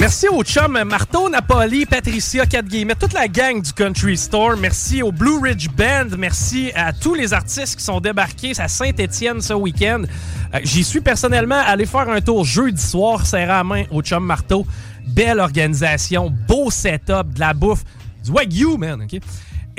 Merci au chum Marteau Napoli, Patricia 4 guillemets, toute la gang du Country Store. Merci au Blue Ridge Band. Merci à tous les artistes qui sont débarqués à Saint-Étienne ce week-end. Euh, J'y suis personnellement allé faire un tour jeudi soir, serré à main au chum Marteau. Belle organisation, beau setup, de la bouffe, du wagyu, man, OK?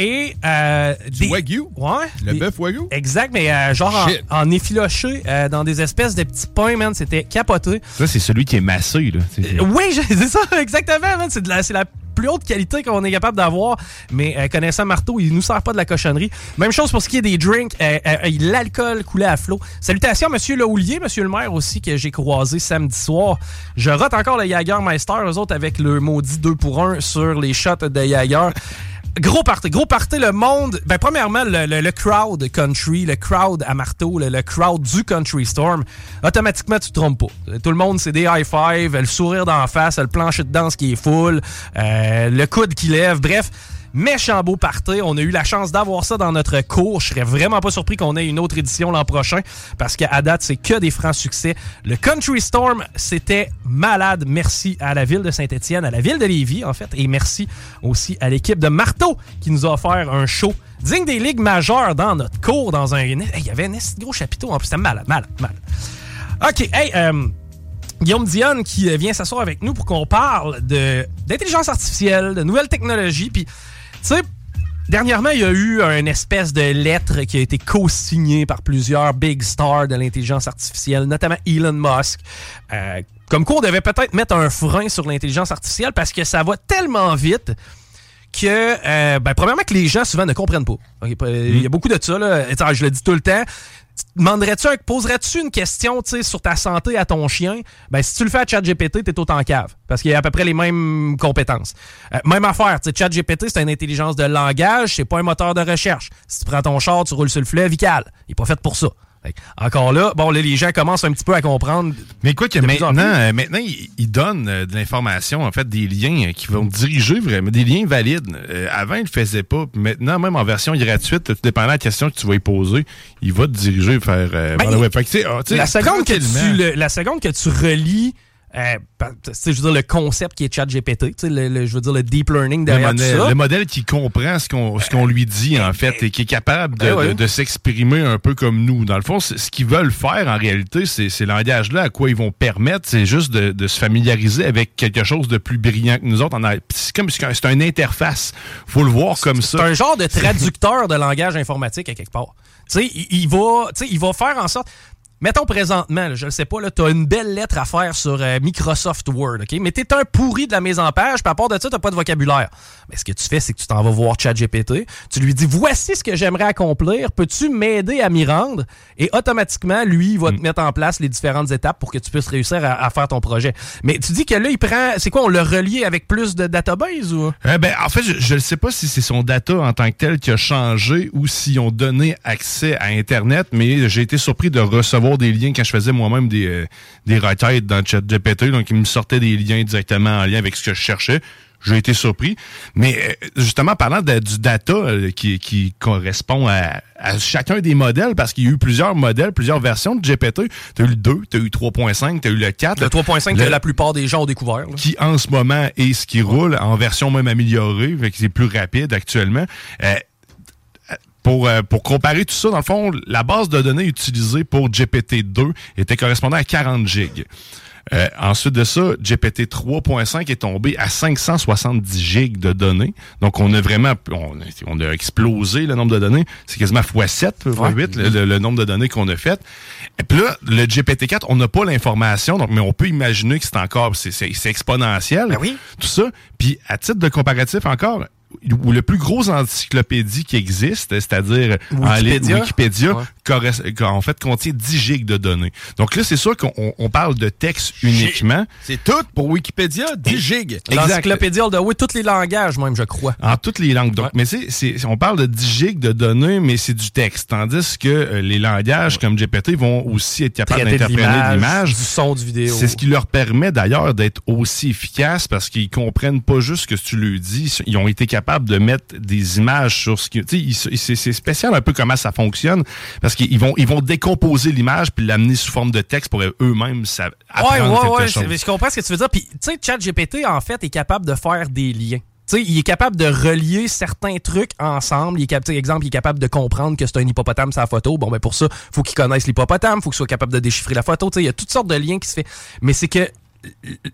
Et euh, Du des- wagyu? Ouais. Le Des- bœuf wagyu? Exact, mais euh, genre Shit. en, en effiloché euh, dans des espèces de petits pains, man. C'était capoté. Ça, c'est celui qui est massé, là. C'est- Oui, c'est ça, exactement. man. C'est la, c'est la plus haute qualité qu'on est capable d'avoir. Mais euh, connaissant Marteau, il nous sert pas de la cochonnerie. Même chose pour ce qui est des drinks. euh, euh, euh, L'alcool coulait à flot. Salutations, Monsieur Le Houlier, Monsieur le maire aussi, que j'ai croisé samedi soir. Je rate encore le Jagermeister, eux autres, avec le maudit 2 pour 1 sur les shots de Jager. Gros party, gros party, le monde. Ben, premièrement, le, le- le crowd country, le crowd à marteau, le, le crowd du Country Storm, automatiquement, tu te trompes pas. Tout le monde, c'est des high five, le sourire d'en face, le plancher de danse qui est full, euh, le coude qui lève, bref. Méchant beau party. On a eu la chance d'avoir ça dans notre cours. Je serais vraiment pas surpris qu'on ait une autre édition l'an prochain parce qu'à date, c'est que des francs succès. Le Country Storm, c'était malade. Merci à la ville de Saint-Étienne, à la ville de Lévis, en fait. Et merci aussi à l'équipe de Marteau qui nous a offert un show digne des ligues majeures dans notre cours, dans un... Hey, Il y avait un gros chapiteau. En plus, c'était malade, malade, malade. OK, hey, euh, Guillaume Dionne qui euh, vient s'asseoir avec nous pour qu'on parle d'intelligence artificielle, de nouvelles technologies. Puis, sais, dernièrement, il y a eu une espèce de lettre qui a été co-signée par plusieurs big stars de l'intelligence artificielle, notamment Elon Musk. Euh, comme quoi, on devait peut-être mettre un frein sur l'intelligence artificielle parce que ça va tellement vite que, euh, ben, premièrement, que les gens souvent ne comprennent pas. Il y a beaucoup de ça, là. Attends, je le dis tout le temps. Demanderais-tu, poserais-tu une question tu sais, sur ta santé à ton chien? Ben, si tu le fais à ChatGPT, t'es autant cave. Parce qu'il y a à peu près les mêmes compétences. Euh, même affaire, tu sais, ChatGPT, c'est une intelligence de langage, c'est pas un moteur de recherche. Si tu prends ton char, tu roules sur le fleuve, vical. Il est pas fait pour ça. Encore là, bon, là, les gens commencent un petit peu à comprendre. Mais quoi que maintenant, euh, maintenant, ils donnent euh, de l'information, en fait, des liens euh, qui vont diriger vraiment, des liens valides. Euh, avant, ils le faisaient pas. Maintenant, même en version gratuite, tout dépendant de la question que tu vas y poser, il va te diriger vers, euh, Ben, vers le web. Fait que, ah, la seconde que tu le- la seconde que tu relis euh, je veux dire le concept qui est ChatGPT, le, le- je veux dire le deep learning Le derrière tout modèle, ça. le modèle qui comprend ce qu'on ce qu'on lui dit, en fait, et qui est capable de, ouais. de- de s'exprimer un peu comme nous. Dans le fond, ce qu'ils veulent faire, en réalité, c'est ces langages-là, à quoi ils vont permettre, c'est juste de, de se familiariser avec quelque chose de plus brillant que nous autres. C'est comme c'est une interface. faut le voir comme ça. C'est un genre de traducteur de langage informatique à quelque part. Il, il va, il va faire en sorte. Mettons présentement, là, je le sais pas, tu as une belle lettre à faire sur euh, Microsoft Word, OK? Mais tu es un pourri de la mise en page, puis à part de ça, tu pas de vocabulaire. Mais ce que tu fais, c'est que tu t'en vas voir ChatGPT, tu lui dis voici ce que j'aimerais accomplir, peux-tu m'aider à m'y rendre? Et automatiquement, lui, il va te Mm. mettre en place les différentes étapes pour que tu puisses réussir à, à faire ton projet. Mais tu dis que là, il prend. C'est quoi, on le relie avec plus de database ou? Euh, ben, en fait, je ne sais pas si c'est son data en tant que tel qui a changé ou s'ils ont donné accès à Internet, mais j'ai été surpris de recevoir des liens quand je faisais moi-même des, euh, des requêtes dans ChatGPT. Donc, ils me sortaient des liens directement en lien avec ce que je cherchais. J'ai été surpris. Mais euh, justement, parlant de- du data euh, qui, qui correspond à, à chacun des modèles, parce qu'il y a eu plusieurs modèles, plusieurs versions de GPT. Tu as eu le 2, tu as eu 3.5, tu as eu le 4. Le 3.5 Le- que la plupart des gens ont découvert. là. qui en ce moment est ce qui roule en version même améliorée, fait que c'est plus rapide actuellement. Euh, pour, euh, pour comparer tout ça, dans le fond, la base de données utilisée pour GPT-2 était correspondant à 40 gigs. Euh, ensuite de ça, GPT 3.5 est tombé à 570 gigs de données. Donc, on a vraiment, on, a explosé le nombre de données. C'est quasiment x7, x8 le, nombre de données qu'on a faites. Et puis là, le GPT 4, on n'a pas l'information, donc mais on peut imaginer que c'est encore, c'est exponentiel. Ben oui. Tout ça. Puis, à titre de comparatif encore, ou le plus gros encyclopédie qui existe, c'est-à-dire Wikipédia, Wikipédia en fait contient 10 gigs de données. Donc là, c'est sûr qu'on parle de texte uniquement. C'est tout pour Wikipédia, 10 gigs. L'encyclopédia de oui, tous les langages même, je crois. En toutes les langues. Donc, mais c'est, on parle de 10 gigs de données, mais c'est du texte. Tandis que euh, les langages comme GPT vont aussi être capables d'interpréter de l'image, du son, du vidéo. C'est ce qui leur permet d'ailleurs d'être aussi efficaces parce qu'ils comprennent pas juste ce que tu lui dis. Ils ont été capables de mettre des images sur ce qui. C'est spécial un peu comment ça fonctionne parce qu'ils vont, ils vont décomposer l'image puis l'amener sous forme de texte pour eux-mêmes apprendre ouais, ouais, chose. Je comprends ce que tu veux dire. Puis, tu sais, ChatGPT, en fait, est capable de faire des liens. sais, il est capable de relier certains trucs ensemble. Il est capable, exemple, il est capable de comprendre que c'est un hippopotame sa photo. Bon, ben pour ça, faut qu'il connaisse l'hippopotame, faut qu'il soit capable de déchiffrer la photo. Il y a toutes sortes de liens qui se fait. Mais c'est que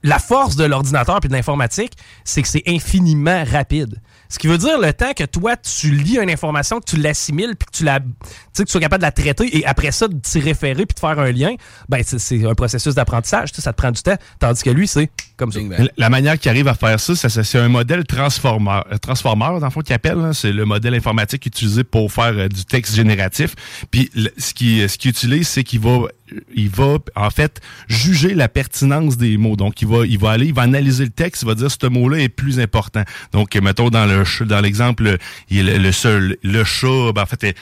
la force de l'ordinateur et de l'informatique, c'est que c'est infiniment rapide. Ce qui veut dire le temps que toi, tu lis une information, que tu l'assimiles, puis que tu la, que tu sois capable de la traiter et après ça, de t'y référer puis de faire un lien, ben c'est un processus d'apprentissage. Ça te prend du temps. Tandis que lui, c'est comme ça. La manière qu'il arrive à faire ça, c'est un modèle transformer, euh, transformer dans le fond, qu'il appelle. C'est le modèle informatique utilisé pour faire euh, du texte génératif. Puis ce qu'il ce utilise, c'est qu'il va il va en fait juger la pertinence des mots. Donc il va il va aller, il va analyser le texte, il va dire ce mot-là est plus important. Donc mettons dans le dans l'exemple il le, seul le chat ben, en fait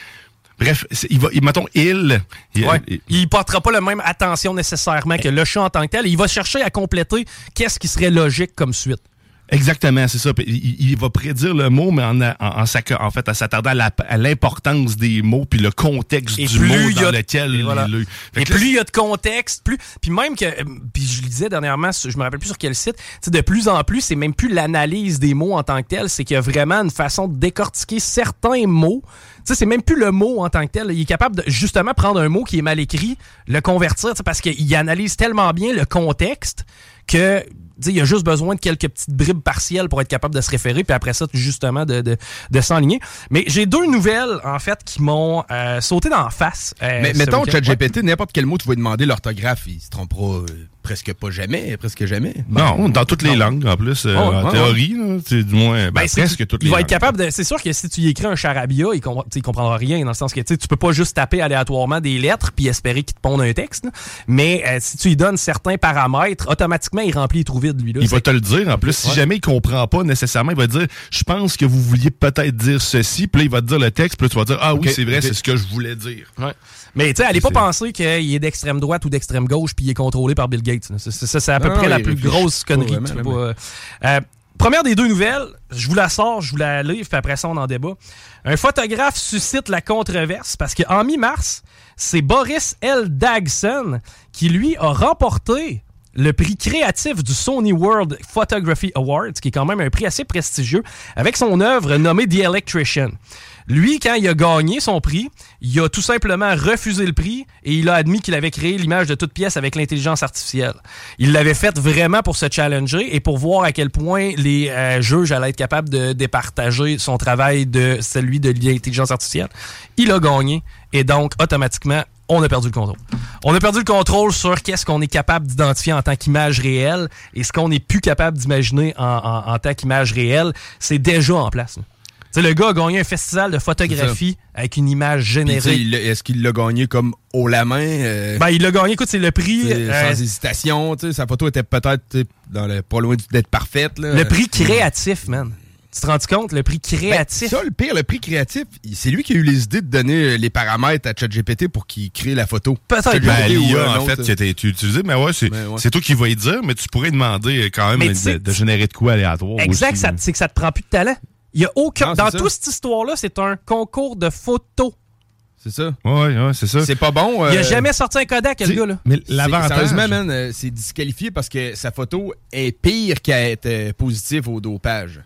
Bref, il va, mettons, il. Il, il, portera pas la même attention nécessairement que le chat en tant que tel. Il va chercher à compléter qu'est-ce qui serait logique comme suite. Exactement, c'est ça. Il, va prédire le mot, mais en, en, en, en fait, en s'attardant à l'importance des mots puis le contexte du mot dans lequel et, voilà. et plus il y a de contexte, plus puis même que puis je le disais dernièrement, je me rappelle plus sur quel site, de plus en plus, c'est même plus l'analyse des mots en tant que tel, c'est qu'il y a vraiment une façon de décortiquer certains mots. Tu sais, c'est même plus le mot en tant que tel. Il est capable de justement prendre un mot qui est mal écrit, le convertir, parce qu'il analyse tellement bien le contexte que il y a juste besoin de quelques petites bribes partielles pour être capable de se référer, puis après ça, justement, de, de, de s'enligner. Mais j'ai deux nouvelles, en fait, qui m'ont euh, sauté dans la face. Euh, Mais mettons, ChatGPT, n'importe quel mot tu vas demander l'orthographe, il se trompera euh, presque pas jamais, presque jamais. Non, dans toutes les langues, en plus, euh, en théorie, c'est du moins, ben, ben presque toutes les Il va être capable de, c'est sûr que si tu y écris un charabia, il, il comprendra rien, dans le sens que, tu peux pas juste taper aléatoirement des lettres puis espérer qu'il te ponde un texte, mais si tu lui donnes certains paramètres, automatiquement, il remplit les trous vides, lui, là. Il va te le dire, en plus, si jamais il comprend pas nécessairement, il va dire, je pense que vous vouliez peut-être dire ceci, puis là, il va te dire le texte, puis là, tu vas dire, ah oui, c'est vrai, c'est ce que je voulais dire. Mais tu sais, allez pas penser qu'il est d'extrême droite ou d'extrême gauche puis il est contrôlé par Bill Gates. C'est à peu près la plus grosse connerie. Euh, première des deux nouvelles, je vous la sors, je vous la livre, puis après ça, on en débat. Un photographe suscite la controverse parce qu'en mi-mars, c'est Boris L. Dagson qui, lui, a remporté le prix créatif du Sony World Photography Awards, qui est quand même un prix assez prestigieux, avec son œuvre nommée The Electrician. Lui, quand il a gagné son prix, il a tout simplement refusé le prix et il a admis qu'il avait créé l'image de toute pièce avec l'intelligence artificielle. Il l'avait fait vraiment pour se challenger et pour voir à quel point les euh, juges allaient être capables de départager son travail de celui de l'intelligence artificielle. Il a gagné et donc automatiquement on a perdu le contrôle. On a perdu le contrôle sur qu'est-ce qu'on est capable d'identifier en tant qu'image réelle et ce qu'on n'est plus capable d'imaginer en, tant qu'image réelle, c'est déjà en place. Le gars a gagné un festival de photographie avec une image générée. Est-ce qu'il l'a gagné comme haut la main? Euh, ben, il l'a gagné, écoute, c'est le prix. Euh, sans hésitation, sa photo était peut-être pas loin d'être parfaite. Le prix créatif, man. Tu te rends compte, le prix ben, créatif? ça, le pire, le prix créatif, c'est lui qui a eu les idées de donner les paramètres à ChatGPT pour qu'il crée la photo. Peut-être. Ben, l'IA, en fait, qui a été utilisé, mais ouais, ben, c'est toi qui vas y dire, mais tu pourrais demander quand même de, générer de quoi aléatoire. Exact, c'est que ça te prend plus de talent. Il y a aucun. dans toute cette histoire-là, c'est un concours de photos. C'est ça? Oui, ouais, c'est ça. C'est pas bon. Il a euh, jamais sorti un Kodak, le gars, là. Mais l'avantage. Sérieusement, euh, c'est disqualifié parce que sa photo est pire qu'à être euh, positive au dopage.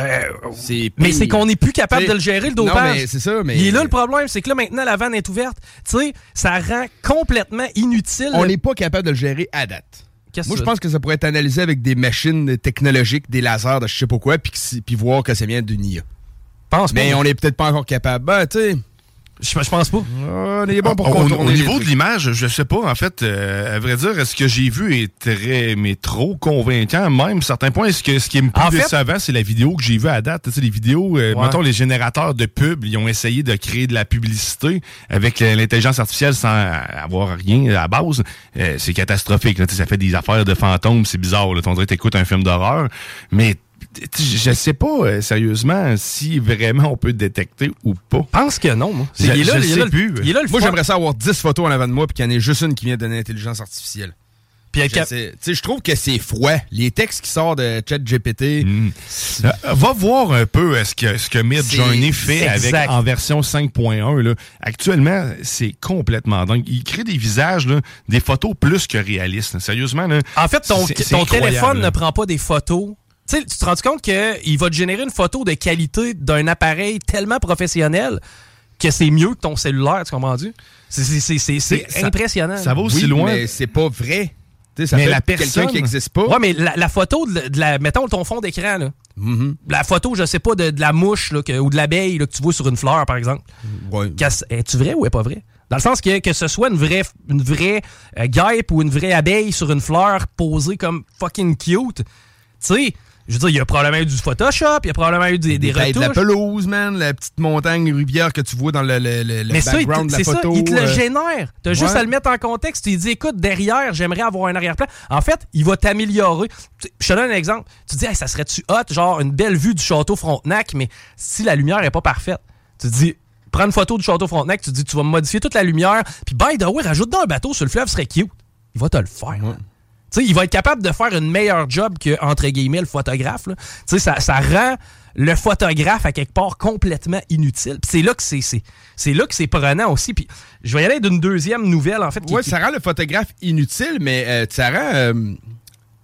Euh, mais c'est qu'on n'est plus capable de le gérer, le non, dopage. mais c'est ça, mais- Il est là le problème, c'est que là, maintenant, la vanne est ouverte. Tu sais, ça rend complètement inutile. On n'est pas capable de le gérer à date. Moi, je pense que ça pourrait être analysé avec des machines technologiques, des lasers, de je sais pas quoi, puis voir que ça vient d'une IA. pense pas. Mais on n'est peut-être pas encore capable. Ben, tu sais, Je, je pense pas. on est bon pour Au- contourner niveau de l'image, je sais pas, en fait, euh, à vrai dire, ce que j'ai vu est très, mais trop convaincant, même à certains points. Ce, que, ce qui est plus En fait- décevant, c'est la vidéo que j'ai vue à date? Tu sais, les vidéos, euh, Ouais. mettons, les générateurs de pub, ils ont essayé de créer de la publicité avec euh, l'intelligence artificielle sans avoir rien à la base. Euh, c'est catastrophique. Là. Tu sais, Ça fait des affaires de fantômes, c'est bizarre. Là. On dirait que t'écoutes un film d'horreur. Mais je sais pas, euh, sérieusement, si vraiment on peut détecter ou pas. Je pense que non, moi. Je- il est là, je il est sais là le- plus. Il est là le Moi, j'aimerais ça avoir 10 photos en avant de moi, puis qu'il y en ait juste une qui vient de l'intelligence artificielle. Puis Je cap- trouve que c'est froid. Les textes qui sortent de ChatGPT, Euh, va voir un peu euh, ce que, ce que Midjourney fait avec en version 5.1. là. Actuellement, c'est complètement dingue. Il crée des visages, là, des photos plus que réalistes. Sérieusement, là, En fait, ton, téléphone ne prend pas des photos. Tu te rends compte qu'il va te générer une photo de qualité d'un appareil tellement professionnel que c'est mieux que ton cellulaire, tu comprends-tu? C'est- c'est- C'est c'est- c'est Ça- impressionnant. Ça va aussi oui, loin. mais c'est pas vrai. Ça Mais la personne- qui n'existe pas. Ouais, mais la, la photo de, la- de la. Mettons ton fond d'écran, là. Mhm. La photo, je sais pas, de, de la mouche là, que- ou de l'abeille que tu vois sur une fleur, par exemple. Ouais. Es-tu vrai ou est pas vrai? Dans le sens que, que ce soit une vraie, une vraie euh, guêpe ou une vraie abeille sur une fleur posée comme fucking cute, tu sais, je veux dire, il y a probablement eu du Photoshop, il y a probablement eu des, des retouches. la pelouse, man, la petite montagne rivière que tu vois dans le, le, le- mais ça, background de c'est la ça, photo. il te le euh, génère. T'as juste ouais. à le mettre en contexte. Tu dis, écoute, derrière, j'aimerais avoir un arrière-plan. En fait, il va t'améliorer. Je te donne un exemple. Tu dis, Hey, ça serait-tu hot, genre une belle vue du château Frontenac, mais si la lumière est pas parfaite, tu te dis, prends une photo du château Frontenac, tu te dis, tu vas modifier toute la lumière, puis by the way, rajoute dans un bateau sur le fleuve, ce serait cute. Il va te le faire. man. Tu sais, il va être capable de faire une meilleure job que, entre guillemets, le photographe. là. Tu sais, ça, ça rend le photographe, à quelque part, complètement inutile. Puis c'est là que c'est, c'est, c'est là que c'est prenant aussi. Puis je vais y aller d'une deuxième nouvelle, en fait. qui- ça rend le photographe inutile, mais euh, ça rend. euh,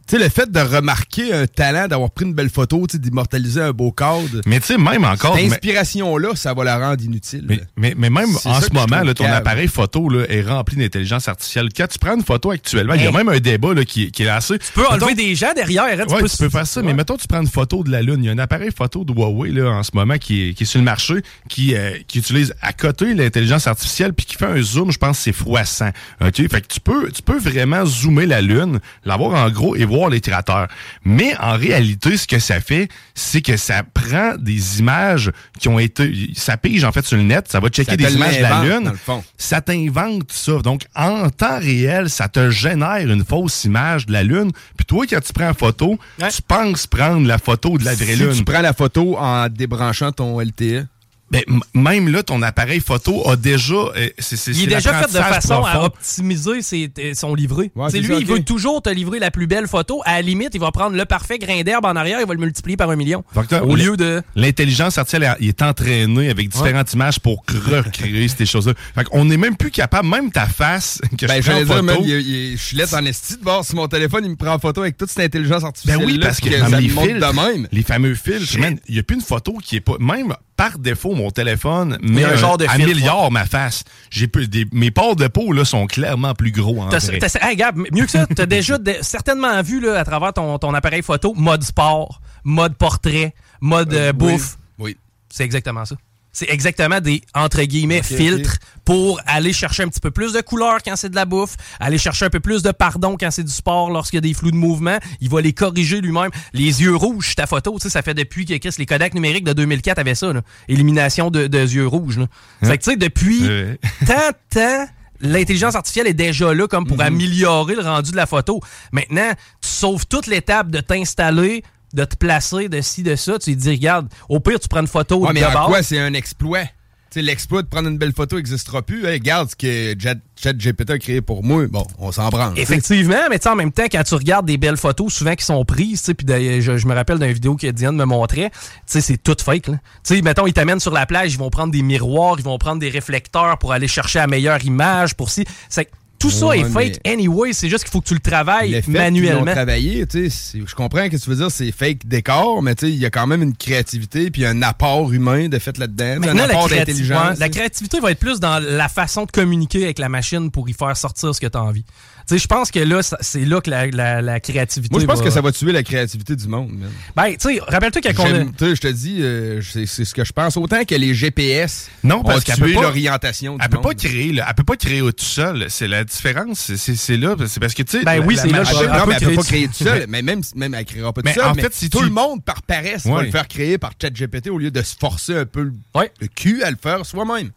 sais, le fait de remarquer un talent, d'avoir pris une belle photo, tu sais, d'immortaliser un beau cadre. Mais tu sais, même encore. Cette inspiration-là, ça va la rendre inutile. Mais, mais, mais même en ce moment, là, ton appareil photo là, est rempli d'intelligence artificielle. Quand tu prends une photo actuellement, il y a même un débat là, qui, qui est assez. tu peux enlever des gens derrière. hein, Ouais, peux, tu peux faire ça, mais mettons, tu prends une photo de la Lune. Il y a un appareil photo de Huawei là, en ce moment qui est, qui est sur le marché, qui, euh, qui utilise à côté l'intelligence artificielle, puis qui fait un zoom, je pense, c'est froissant. OK? Fait que tu peux, tu peux vraiment zoomer la Lune, l'avoir en gros et voir les cratères. Mais en réalité, ce que ça fait, c'est que ça prend des images qui ont été. Ça pige en fait sur le net, ça va checker Ça des images de la Lune. Ça t'invente ça. Donc, en temps réel, ça te génère une fausse image de la Lune. Puis toi, quand tu prends la photo, Ouais. tu penses prendre la photo de la vraie si Lune. tu prends la photo en débranchant ton LTE. Ben, même là, ton appareil photo a déjà. euh, c'est- c'est- Il est c'est déjà fait de façon à optimiser ses- euh, son livret. Ouais, c'est c'est lui, ça, il veut toujours te livrer la plus belle photo. À la limite, il va prendre le parfait grain d'herbe en arrière, il va le multiplier par un million. Que Au lieu de. L'intelligence artificielle, il est entraîné avec différentes images pour recréer ces choses-là. Fait qu'on n'est même plus capable, même ta face que Ben, je prends en photo. man, il- il- je suis lettre en esti de voir si mon téléphone, il me prend en photo avec toute cette intelligence Ben artificielle. oui, parce que, ça dans me les filtres, de même. les fameux man, il n'y a plus une photo qui est pas. Même par défaut, mon téléphone met un genre de à milliard ma face. J'ai plus des, mes pores de peau là sont clairement plus gros en T'as- vrai. t'as- hey, Gab, mieux que ça, t'as déjà de- certainement vu là, à travers ton, ton appareil photo mode sport, mode portrait, mode euh, bouffe. Oui. C'est exactement ça. C'est exactement des, entre guillemets, filtres pour aller chercher un petit peu plus de couleur quand c'est de la bouffe, aller chercher un peu plus de pardon quand c'est du sport, lorsqu'il y a des flous de mouvement. Il va les corriger lui-même. Les yeux rouges, ta photo, tu sais, ça fait depuis que Chris, les Kodak numériques de 2004 avaient ça, là. Élimination de, de yeux rouges, là. Fait que, tu sais, depuis tant, tant, l'intelligence artificielle est déjà là comme Mhm. pour améliorer le rendu de la photo. Maintenant, tu sauves toute l'étape de t'installer, de te placer, de ci, de ça. Tu lui dis, regarde, au pire, tu prends une photo Ouais, de mais en base. quoi c'est un exploit? Tu sais, l'exploit de prendre une belle photo n'existera plus. Hey, regarde ce que Chat- ChatGPT a créé pour moi. Bon, on s'en branle. Effectivement, mais tu sais, en même temps, quand tu regardes des belles photos, souvent qui sont prises, tu sais, puis je, je me rappelle d'une vidéo que Diane me montrait, tu sais, c'est tout fake, là. Tu sais, mettons, ils t'amènent sur la plage, ils vont prendre des miroirs, ils vont prendre des réflecteurs pour aller chercher la meilleure image, pour si. C'est Tout ça Ouais, est fake anyway, c'est juste qu'il faut que tu le travailles Le fait manuellement. travaillé, tu sais, c'est- je comprends que tu veux dire c'est fake décor, mais tu sais, il y a quand même une créativité puis un apport humain de fait là-dedans, un apport d'intelligence. la créativité va être plus dans la façon de communiquer avec la machine pour y faire sortir ce que tu as envie. Tu sais, je pense que là, c'est là que la, la- la créativité Moi, je pense va- que ça va tuer la créativité du monde. man. Ben, tu sais, rappelle-toi quand on a- J'aime- tu sais, Je te dis, euh, c'est c'est ce que je pense. Autant que les GPS Non, ont parce qu'elle tué peut pas- l'orientation du Elle peut monde. pas créer, là. Elle peut pas créer tout seul. C'est la différence. c'est- là. C'est parce que, tu sais. Ben oui, c'est là le Elle non, peut mais elle peut créer pas créer tout seul. Mais même, même elle créera pas tout seul. en mais fait, si tout tu- le monde, par paresse, va le faire créer par ChatGPT au lieu de se forcer un peu le, cul à le faire soi-même.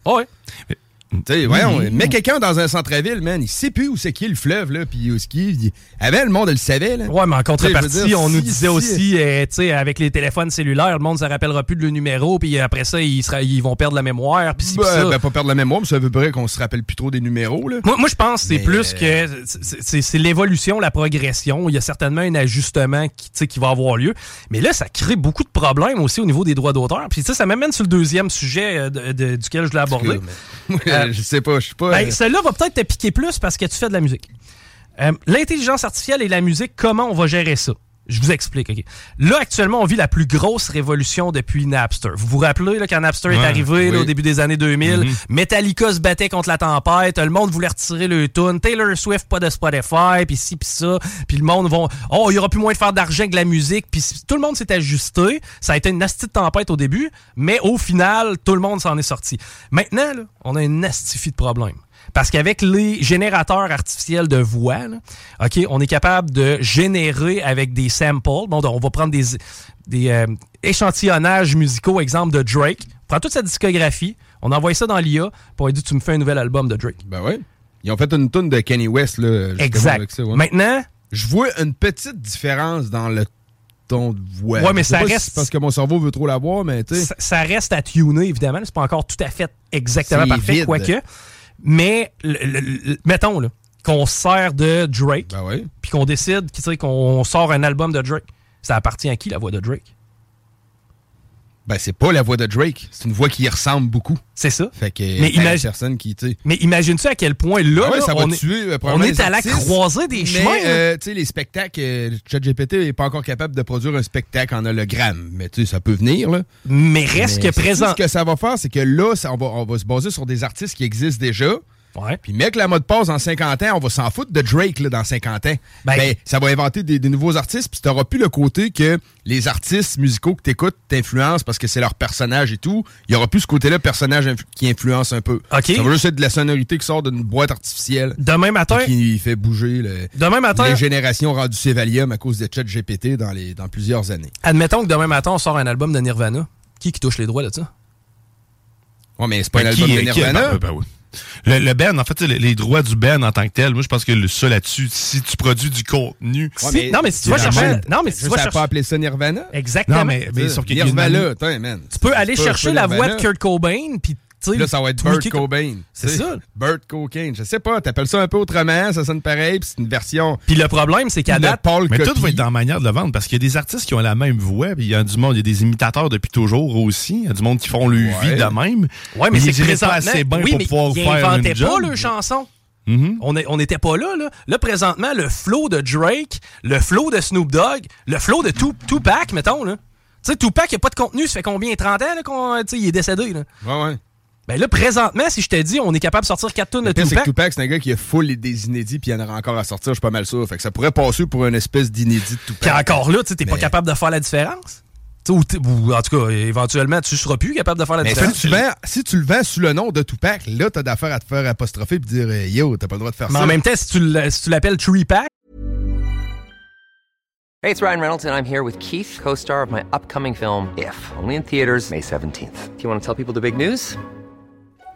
Ouais. Tu sais, voyons, mets quelqu'un dans un centre-ville, man, il sait plus où c'est qui le fleuve, là, puis où est-ce qu'il est. Avant, le monde le savait, là. Ouais, mais en contrepartie, dire, on nous si- disait si- aussi, euh, tu sais, avec les téléphones cellulaires, le monde ne se rappellera plus de le numéro, puis après ça, ils, sera- ils vont perdre la mémoire, puis Ben, ça. ben, pas perdre la mémoire, mais ça veut dire qu'on se rappelle plus trop des numéros, là. Moi, moi, je pense que c'est plus euh, que c'est- l'évolution, la progression. Il y a certainement un ajustement qui, qui va avoir lieu. Mais là, ça crée beaucoup de problèmes aussi au niveau des droits d'auteur. Puis ça, ça m'amène sur le deuxième sujet euh, de- de- duquel je voulais aborder. Moi, je sais pas, je suis pas. Ben, euh, Celle-là va peut-être te piquer plus parce que tu fais de la musique. Euh, L'intelligence artificielle et la musique, comment on va gérer ça? Je vous explique. ok. Là, actuellement, on vit la plus grosse révolution depuis Napster. Vous vous rappelez là, quand Napster est arrivé là, au début des années 2000? Mhm. Metallica se battait contre la tempête. Le monde voulait retirer le tune. Taylor Swift, pas de Spotify, puis ci, puis ça. Puis le monde vont... Oh, il y aura plus moyen de faire d'argent que de la musique. Puis tout le monde s'est ajusté. Ça a été une nasty de tempête au début, mais au final, tout le monde s'en est sorti. Maintenant, là, on a une nastifie de problème. Parce qu'avec les générateurs artificiels de voix, là, OK, on est capable de générer avec des samples. Bon, on va prendre des, des euh, échantillonnages musicaux, exemple de Drake. On prend toute sa discographie, on envoie ça dans l'IA, on lui dit Tu me fais un nouvel album de Drake. Ben ouais. Ils ont fait une tune de Kenny West, là. Exact. avec ça, ouais. Maintenant, Je vois une petite différence dans le ton de voix. Ouais, mais ça si reste- parce que mon cerveau veut trop la voir, mais tu sais. ça, ça reste à tuner, évidemment. C'est pas encore tout à fait exactement parfait, quoique. Mais, le- le- mettons, là, qu'on se sert de Drake, Ben puis qu'on décide qu'on sort un album de Drake. Ça appartient à qui, la voix de Drake? Ben c'est pas la voix de Drake. C'est une voix qui y ressemble beaucoup. C'est ça. Fait que. Mais une imagine- personne qui, tu. Mais imagine-tu à quel point là, Ah ouais, là, ça va on, est, tuer, euh, on est à la croisée des Mais, chemins. euh, tu sais, les spectacles, euh, ChatGPT n'est pas encore capable de produire un spectacle en hologramme. Mais tu sais, ça peut venir, là. mais reste Mais que présent. Ce que ça va faire, c'est que là, ça- on, va, on va se baser sur des artistes qui existent déjà. Ouais. Puis, mec, la mode passe en 50 ans, on va s'en foutre de Drake là, dans 50 ans. Ben- Ben, ça va inventer des, des nouveaux artistes, puis t'auras plus le côté que les artistes musicaux que t'écoutes t'influencent parce que c'est leur personnage et tout. Il y aura plus ce côté-là, personnage inf- qui influence un peu. OK. Ça va juste être de la sonorité qui sort d'une boîte artificielle. Demain matin, Qui fait bouger le- demain matin, les générations rendues Sévalium à cause de ChatGPT dans, les, dans plusieurs années. admettons que demain matin, on sort un album de Nirvana. Qui qui touche les droits là-dessus? Ouais, mais c'est pas un Ben, album qui- de qui- Nirvana? ben, ben oui. Le, le Ben, en fait, les, les droits du Ben en tant que tel, moi, je pense que le, ça là-dessus, si tu produis du contenu. Ouais, Si- non, mais si tu vas chercher. Non, mais si tu vas à chercher. pas appeler ça Nirvana? Exactement. Non, mais, Nirvana, man. Tu peux aller chercher la voix de. Kurt Cobain, puis Là, ça va être Burt Cobain. C'est ça. Burt Cocaine. Je sais pas, t'appelles ça un peu autrement, ça sonne pareil, puis c'est une version Puis le problème, c'est qu'à date, Paul Mais tout va être dans la manière de le vendre parce qu'il y a des artistes qui ont la même voix, puis il y a du monde, il y a des imitateurs depuis toujours aussi. Il y a du monde qui font le Ouais. vie de même. Ouais, mais, c'est présentement, assez bien oui, pour mais pouvoir ils faire inventaient une job. pas leurs chansons. On est- on n'était pas là, là. Là, présentement, le flow de Drake, le flow de Snoop Dogg, le flow de Tup- Tupac, mettons, là. Tu sais, Tupac, il n'y a pas de contenu, ça fait combien? 30 ans, là, qu'on, tu sais, il est décédé, là. Ouais, ouais. Ben là, présentement, si je te dis, on est capable de sortir 4 tonnes de pire, c'est que Tupac. Tupac, c'est un gars qui a full des inédits, puis il y en aura encore à sortir, je suis pas mal sûr. Fait que ça pourrait passer pour une espèce d'inédit de Puis Tupac. encore là, tu sais, t'es pas Mais- capable de faire la différence? Ou, t'es- ou en tout cas, éventuellement, tu seras plus capable de faire la Mais différence. si tu, vends- si tu le vends sous le nom de Tupac, là, t'as d'affaire à te faire apostropher et dire euh, Yo, t'as pas le droit de faire Mais ça. en même temps, si tu si tu l'appelles Tree Pack, Hey, it's Ryan Reynolds, and I'm here with Keith, co star of my upcoming film, If, only in theaters, May 17th. Do you want to tell people the big news?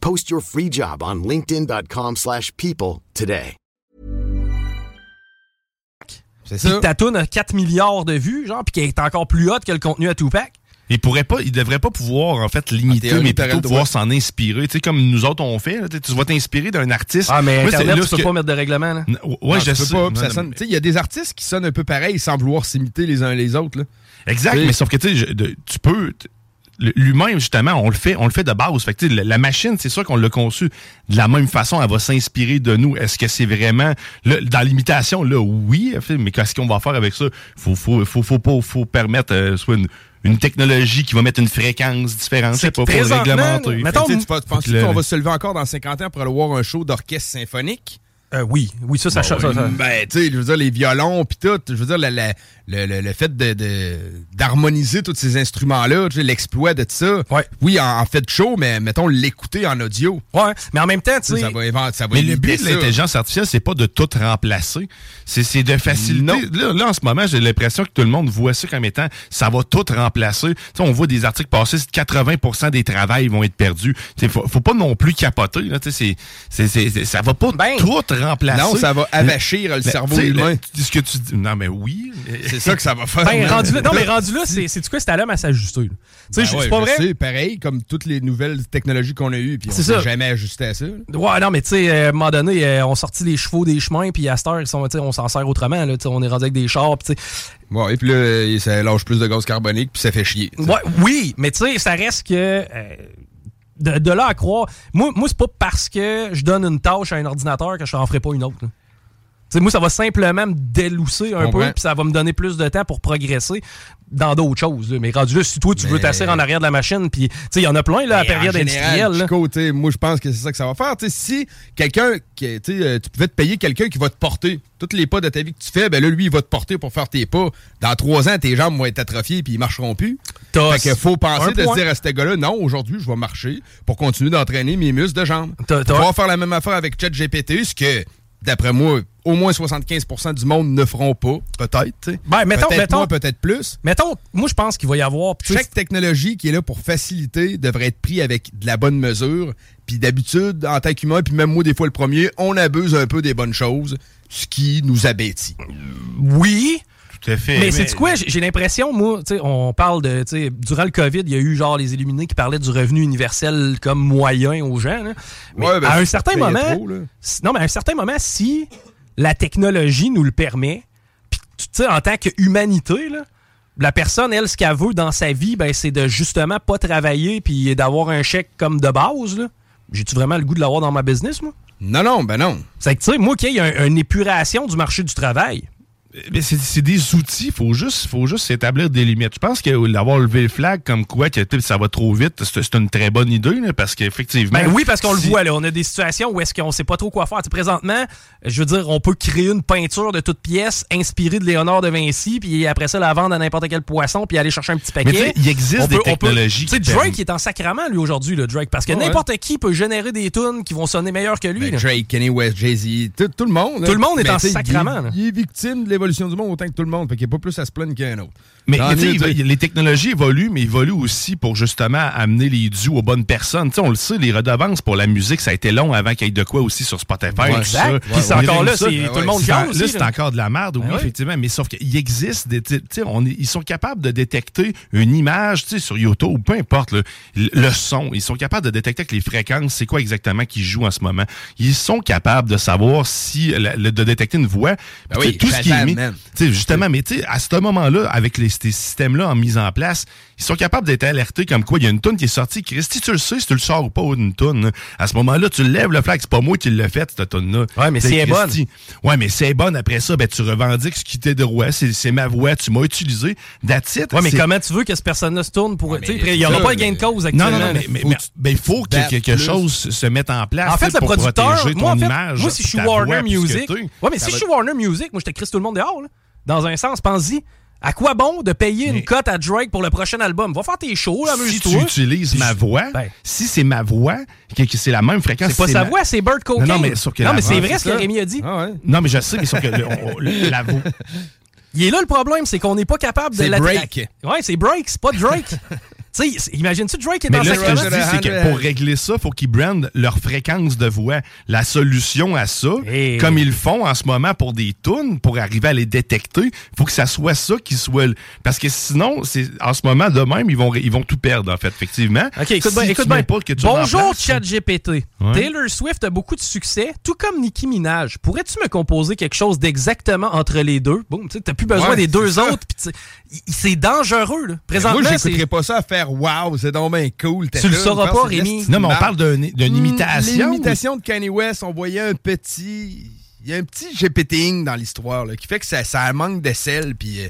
Post your free job on linkedin.com/people slash people today. C'est Puis ça. que ta toune a 4 milliards de vues, genre, puis qu'elle est encore plus haute que le contenu à Tupac. Il pourrait pas, il devrait pas pouvoir en fait limiter, théorie, mais plutôt pouvoir s'en inspirer. Tu sais, comme nous autres on fait, là, tu vas t'inspirer d'un artiste. Ah, mais Moi, Internet, là tu peux que- pas mettre de règlement, là. N- Ouais, Non, je tu peux sais. pas, ça sonne- tu sais, Il y a des artistes qui sonnent un peu pareil sans vouloir s'imiter les uns les autres. Là. Exact, mais sauf que tu peux. L'humain, justement, on le fait, on le fait de base. Fait que, tu sais, la, machine, c'est sûr qu'on l'a conçue de la même façon, elle va s'inspirer de nous. Est-ce que c'est vraiment là, dans l'imitation, là, oui, mais qu'est-ce qu'on va faire avec ça? Faut, faut, faut, faut, pas- faut permettre euh, soit une, une technologie qui va mettre une fréquence différente. C'est pas pour réglementer. mettons- Tu penses- qu'on va se lever encore dans 50 ans pour aller voir un show d'orchestre symphonique? Euh, oui, oui, ça, ça, ça, ça- Ben, tu sais, je veux dire, les violons, puis tout, je veux dire, la- la- le, le- le fait de- de- d'harmoniser tous ces instruments-là, tu sais, l'exploit de ça. Ouais. Oui, en, en fait de show, mais mettons l'écouter en audio. Ouais, mais en même temps, tu Ça, sais. ça va ça va Mais le but de l'intelligence artificielle, c'est pas de tout remplacer. C'est c'est de faciliter. Là, là, en ce moment, j'ai l'impression que tout le monde voit ça comme étant ça va tout remplacer. Tu sais, on voit des articles passer, 80% des travails vont être perdus. Tu sais, faut, faut pas non plus capoter. Là, Tu sais, c'est, c'est, c'est- ça va pas Ben, tout remplacer. Non, ça va avachir le Mais, cerveau humain. le- ce que tu dis. Non, mais oui. C'est ça que ça va faire. Ben, rendu là, non, mais rendu là, c'est c'est-tu quoi, c'est à l'homme à s'ajuster. Tu Ben ouais, c'est pas vrai? pareil, comme toutes les nouvelles technologies qu'on a eues, puis on C'est s'est ça. jamais ajusté à ça. Ouais, non, mais tu sais, à un moment donné, euh, on sortit les chevaux des chemins, puis à cette heure, ils sont, tu on s'en sert autrement. Là, tu sais, on est rendu avec des chars, puis tu sais. Ouais, et puis là, ça lâche plus de gaz carbonique, puis ça fait chier. tu. Ouais, oui, mais tu sais, ça reste que. euh, de, de là à croire. Moi, moi c'est pas parce que je donne une tâche à un ordinateur que je n'en ferai pas une autre. là. Moi, ça va simplement me délousser un peu, puis ça va me donner plus de temps pour progresser dans d'autres choses. là. Mais rendu là, si toi, tu veux t'asseoir en arrière de la machine, puis tu sais, il y en a plein, là, à la période en général, industrielle. Chico, moi, je pense que c'est ça que ça va faire. Si quelqu'un, tu euh, tu pouvais te payer quelqu'un qui va te porter tous les pas de ta vie que tu fais, ben là, lui, il va te porter pour faire tes pas. Dans trois ans, tes jambes vont être atrophiées puis ils marcheront plus. Fait qu'il faut penser de se dire à ce gars-là, non, aujourd'hui, je vais marcher pour continuer d'entraîner mes muscles de jambes. T'as- vas faire la même affaire avec ChatGPT, ce que, d'après moi, au moins 75% du monde ne feront pas. Peut-être. Ben, mettons- peut-être moins, peut-être plus. Mettons, moi, je pense qu'il va y avoir. sais, Chaque technologie qui est là pour faciliter devrait être pris avec de la bonne mesure. Puis d'habitude, en tant qu'humain, puis même moi, des fois le premier, on abuse un peu des bonnes choses, ce qui nous abétit. Oui, Tout à fait. Mais c'est quoi? J'ai l'impression, moi, tu sais, on parle de, durant le COVID, il y a eu genre les illuminés qui parlaient du revenu universel comme moyen aux gens. là. Mais Ouais, ben, à un certain moment, trop, non, mais à un certain moment, si la technologie nous le permet, puis tu sais, en tant qu'humanité, là, la personne, elle, ce qu'elle veut dans sa vie, ben, c'est de justement pas travailler puis d'avoir un chèque comme de base. J'ai-tu vraiment le goût de l'avoir dans ma business, moi? Non, non, ben non. C'est que, tu sais, moi, qu'il y a un- une épuration du marché du travail. Mais c'est c'est des outils, faut juste, faut juste établir des limites. Je pense que d'avoir levé le flag comme quoi que tu sais, ça va trop vite, c'est c'est une très bonne idée là, parce qu'effectivement. Ben oui, parce qu'on le voit, là. On a des situations où est-ce qu'on sait pas trop quoi faire. Tu sais, présentement, je veux dire, on peut créer une peinture de toute pièce inspirée de Léonard de Vinci, puis après ça, la vendre à n'importe quel poisson, puis aller chercher un petit paquet. Il existe On des peut- on peut- technologies Tu sais, qui Drake permettent- est en sacrament, lui, aujourd'hui, le Drake, parce que Ouais. n'importe qui peut générer des tunes qui vont sonner meilleur que lui. Ben, là. Drake, Kanye West, Jay-Z, tout, tout le monde. Tout le monde est en sacrament, Il, il est victime de l'évolution du monde autant que tout le monde. Fait qu'il n'y a pas plus à se plaindre qu'un autre. Mais, tu sais, les technologies évoluent, mais évoluent aussi pour justement amener les dus aux bonnes personnes. Tu sais, on le sait, les redevances pour la musique, ça a été long avant qu'il y ait de quoi aussi sur Spotify. Ouais, exact. Puis c'est encore là, c'est tout le monde Là, c'est encore de la merde, oui, Ben oui. effectivement. Mais sauf qu'il existe des. Tu sais, on est- ils sont capables de détecter une image, tu sais, sur YouTube, peu importe, le, le son. Ils sont capables de détecter avec les fréquences, c'est quoi exactement qui joue en ce moment. Ils sont capables de savoir si. la- de détecter une voix. Ben oui, tout ce qui est mis. man. Tu sais, justement, mais tu sais, à ce moment-là, avec les, ces systèmes-là en mise en place, ils sont capables d'être alertés comme quoi il y a une toune qui est sortie. Christy, tu le sais si tu le sors ou pas une toune. À ce moment-là, tu lèves le flag. C'est pas moi qui l'ai fait, cette toune-là. Ouais, mais T'sais, si elle est bonne. Ouais, mais c'est bonne. Après ça, ben, tu revendiques ce qui t'est de roi. C'est c'est ma voix. Tu m'as utilisé. That's it. Ouais, mais C'est- comment tu veux que cette personne-là se tourne pour. Ouais, il n'y aura pas de gain de cause Non, actuellement. non, non, mais, mais, mais- tu ben, il faut que battes quelque plus. chose se mette en place. En fait, le pour producteur, protéger moi, en ton fait, image, moi, si je suis Warner Music, ouais, mais si je suis Warner Music, moi, je te crisse tout le monde dehors, là. Dans un sens, pense-y. À quoi bon de payer Mais- une cote à Drake pour le prochain album? Va faire tes shows, si tu utilises ma voix, Ben. si c'est ma voix, que, que c'est la même fréquence. C'est pas sa ma- voix, c'est Bird Cocaine. Non, non, mais la c'est vrai c'est ce que. Rémi a dit. Ah ouais. Non, mais je sais, mais sauf que le- on- le- la voix. Il est là le problème, c'est qu'on n'est pas capable de C'est l'attraquer. Drake. Ouais, c'est Drake, c'est pas Drake. tu sais, imagine-tu Drake est Mais dans là, sa ce que je dis, c'est que pour régler ça, il faut qu'ils brandent leur fréquence de voix. La solution à ça, Hey. comme ils font en ce moment pour des tunes, pour arriver à les détecter, il faut que ça soit ça qui soit... Parce que sinon, c'est en ce moment, de même, ils vont, ils vont tout perdre, en fait, effectivement. OK, écoute Si bien, écoute bien. pas que tu remplaces, Bonjour ChatGPT. Ouais. Taylor Swift a beaucoup de succès, tout comme Nicki Minaj. Pourrais-tu me composer quelque chose d'exactement entre les deux? Boum, tu sais, t'as plus besoin Ouais, des deux ça. autres. C'est dangereux, là. Présentement, Moi, j'écouterais pas ça à faire wow, c'est donc bien cool. Tu le sauras pas, Rémi. Non, mais on parle d'une d'une imitation. Hmm, L'imitation de Kanye West, on voyait un petit. Il y a un petit GPTing dans l'histoire là, qui fait que ça, ça manque de sel. Puis euh,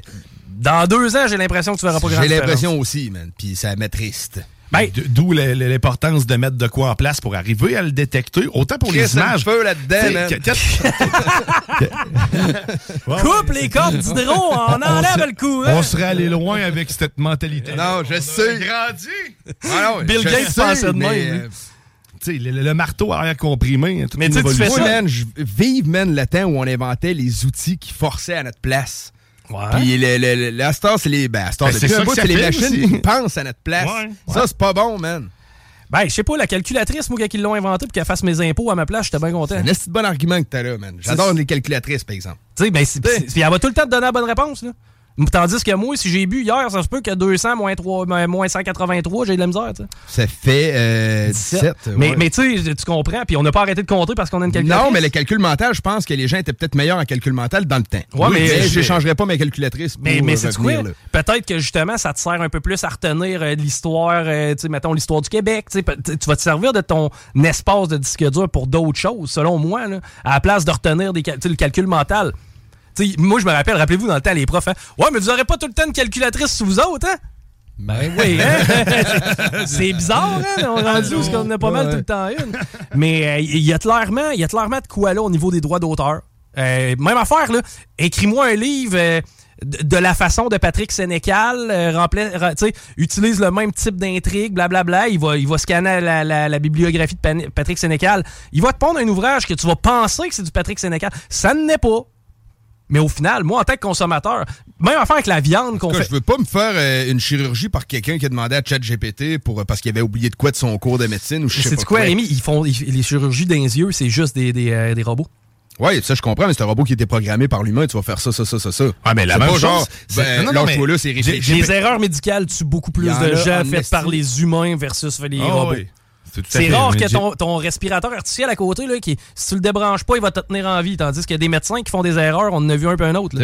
Dans deux ans, j'ai l'impression que tu verras pas grand j'ai l'impression aussi, man. Puis ça m'attriste. Ben, D- D'où l'importance de mettre de quoi en place pour arriver à le détecter, autant pour les images. feu là-dedans, Coupe les cordes d'hydro, on enlève le courant. On serait allé loin avec cette mentalité. Non, je sais. grandi. Ah non, Bill je Gates pensait de même, euh, Tu sais, le, le- le marteau arrière comprimé. toute Mais une tu fais évolution. Moi, ça. man, je vive, man, le temps où on inventait les outils qui forçaient à notre place. Ouais. Puis le, le, le, la star, c'est les. Ben, Ben, c'est les machines aussi. qui pensent à notre place. Ouais. Ça, c'est pas bon, man. Ben, je sais pas, la calculatrice, moi, ils l'ont inventé pour qu'elle fasse mes impôts à ma place, j'étais bien content. C'est un bon argument que t'as là, man. J'adore les calculatrices, par exemple. Tu sais, ben, puis elle va tout le temps te donner la bonne réponse, là. Tandis que moi, si j'ai bu hier, ça se peut que 200 moins, 3, moins 183, j'ai de la misère. Ça fait euh, 17. Mais, ouais. mais tu sais, tu comprends, puis on n'a pas arrêté de compter parce qu'on a une calculatrice. Non, mais le calcul mental, je pense que les gens étaient peut-être meilleurs en calcul mental dans le temps. Ouais, Oui, mais- je n'échangerais pas ma calculatrice pour Mais, mais euh, c'est quoi? Peut-être que justement, ça te sert un peu plus à retenir euh, l'histoire, euh, tu sais, mettons l'histoire du Québec. tu vas te servir de ton espace de disque dur pour d'autres choses, selon moi, là, à la place de retenir des, cal- le calcul mental. Moi, je me rappelle, rappelez-vous, dans le temps, les profs, hein, ouais, mais vous aurez pas tout le temps une calculatrice sous vous autres, hein? Ben oui, hein? c'est bizarre, hein? On est rendu où est-ce qu'on en a pas mal tout le temps une. Mais euh, il y a clairement, y a clairement de quoi là au niveau des droits d'auteur. Euh, même affaire, là. Écris-moi un livre euh, de, la façon de Patrick Sénécal, euh, utilise le même type d'intrigue, blablabla. Il va, il va scanner la, la- la bibliographie de Pan- Patrick Sénécal. Il va te pondre un ouvrage que tu vas penser que c'est du Patrick Sénécal. Ça ne l'est pas. Mais au final, moi, en tant que consommateur, même affaire avec la viande qu'on fait. Je veux pas me faire euh, une chirurgie par quelqu'un qui a demandé à ChatGPT pour euh, parce qu'il avait oublié de quoi de son cours de médecine ou je sais C'est pas quoi, Rémi? Ils font ils- les chirurgies les yeux, c'est juste des, des, euh, des robots. Oui, ça je comprends, mais c'est un robot qui était programmé par l'humain, tu vas faire ça, ça, ça, ça, ça. Ah, mais la C'est même pas chose, genre, c'est- ben, non, non, mais là, c'est. Les erreurs médicales tuent beaucoup plus de gens en faites par les humains versus les Ah, robots. oui. C'est rare que ton, ton respirateur artificiel à côté, là, qui, si tu le débranches pas, il va te tenir en vie. Tandis qu'il y a des médecins qui font des erreurs, on en a vu un peu un autre.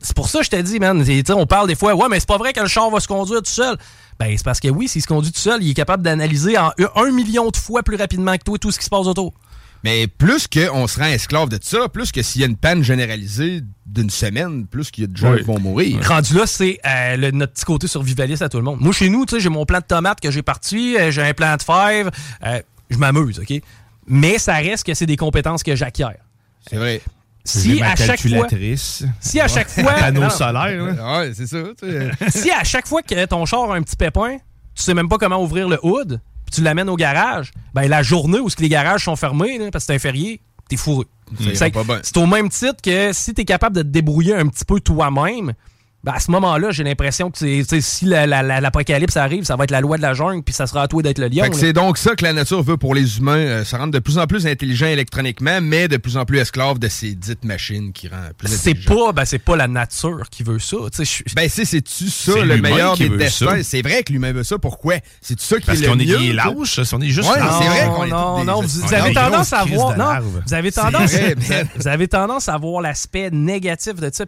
C'est pour ça que je te dis, man. On parle des fois, ouais, mais c'est pas vrai que le char va se conduire tout seul. Ben, c'est parce que oui, s'il se conduit tout seul, il est capable d'analyser en un million de fois plus rapidement que toi tout ce qui se passe autour. Mais plus qu'on se rend esclave de ça, plus que s'il y a une panne généralisée d'une semaine, plus qu'il y a de gens Oui. qui vont mourir. Rendu là, c'est euh, notre petit côté survivaliste à tout le monde. Moi, chez nous, tu sais, j'ai mon plant de tomates que j'ai parti, euh, j'ai un plant de fèves. euh, je m'amuse, OK? Mais ça reste que c'est des compétences que j'acquiers. C'est vrai. Si à chaque fois, calculatrice. si à chaque fois, Panneau solaire. là. Ouais, c'est ça. tu sais. si à chaque fois que ton char a un petit pépin, tu sais même pas comment ouvrir le hood, puis tu l'amènes au garage, ben la journée où ce que les garages sont fermés, là, parce que c'est un férié, t'es fourré. C'est bien. c'est au même titre que si t'es capable de te débrouiller un petit peu toi-même, ben à ce moment-là, j'ai l'impression que si la- la- la- l'apocalypse arrive, ça va être la loi de la jungle, puis ça sera à toi d'être le lion. C'est donc ça que la nature veut pour les humains, euh, ça rendre de plus en plus intelligent électroniquement, mais de plus en plus esclave de ces dites machines qui rendent plus C'est intelligent. pas, ben c'est pas la nature qui veut ça. Ben, c'est, c'est-tu ça, le meilleur des destins? C'est vrai que l'humain veut ça. Pourquoi? C'est ça qui Parce est le qu'on est mieux? des tu sais? lâches, on est juste Ouais, lâches. c'est vrai qu'on est non, non, vous, vous avez tendance à voir, non, vous avez tendance, man. vous avez tendance à voir l'aspect négatif de ça.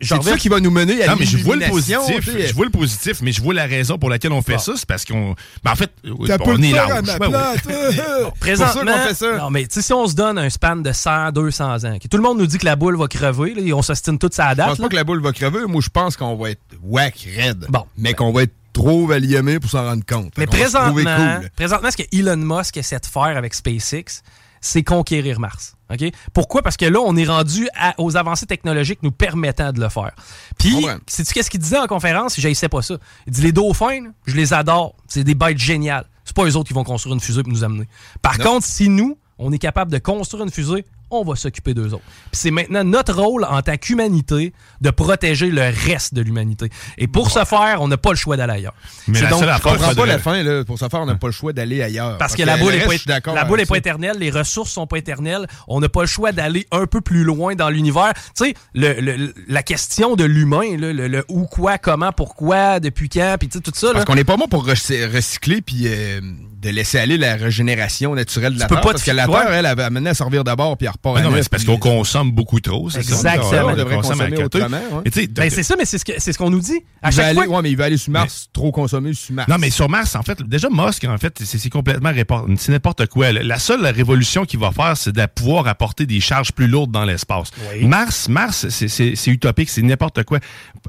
C'est ça qui va nous mener à Non, mais je vois le positif. Je vois le positif, mais je vois la raison pour laquelle on fait ça. C'est parce qu'on. Ben, en fait, peut on est là. place. Présentement, C'est pour ça qu'on fait ça. non mais tu sais, si on se donne un span de 100, 200 ans, que tout le monde nous dit que la boule va crever, là, et on s'ostine toute sa Je date. pense là. pas que la boule va crever. Moi, je pense qu'on va être whack raide. Bon. Mais qu'on va être trop valiémé pour s'en rendre compte. Mais présentement, cool. présentement, ce que Elon Musk essaie de faire avec SpaceX, c'est conquérir Mars. OK? Pourquoi? Parce que là, on est rendu à- aux avancées technologiques nous permettant de le faire. Puis, sais-tu qu'est-ce qu'il disait en conférence? Je sais pas ça. Il dit les dauphins, là, je les adore. C'est des bêtes géniales. C'est pas eux autres qui vont construire une fusée pour nous amener. Par contre, si nous, on est capable de construire une fusée, on va s'occuper d'eux autres. Puis c'est maintenant notre rôle en tant qu'humanité de protéger le reste de l'humanité. Et pour ce faire, on n'a pas le choix d'aller ailleurs. Mais C'est la donc- seule Je affaire, comprends pas la fin. Là. Pour ce faire, on n'a pas le choix d'aller ailleurs. Parce que la boule le est reste, pas, la boule est pas éternelle, les ressources sont pas éternelles. On n'a pas le choix d'aller un peu plus loin dans l'univers. Tu sais, le- le- la question de l'humain, le, le où, quoi, comment, pourquoi, depuis quand, puis tu tout ça. là. Parce qu'on n'est pas bon pour recy- recycler puis euh, de laisser aller la régénération naturelle de la peux Terre. pas parce que la Terre, elle, elle va amener à servir d'abord puis elle à non, mais c'est parce qu'on consomme beaucoup trop. c'est ça? Exactement. On devrait consommer côté. autrement, Ben, c'est ça, mais c'est ce que- c'est ce qu'on nous dit. À Il va chaque aller, fois. ouais, mais il va aller sur Mars, trop consommer sur Mars. Non, mais sur Mars, en fait, déjà Musk, en fait, c'est complètement c'est n'importe quoi. La seule révolution qu'il va faire, c'est de pouvoir apporter des charges plus lourdes dans l'espace. Mars, Mars, c'est- utopique, c'est n'importe quoi.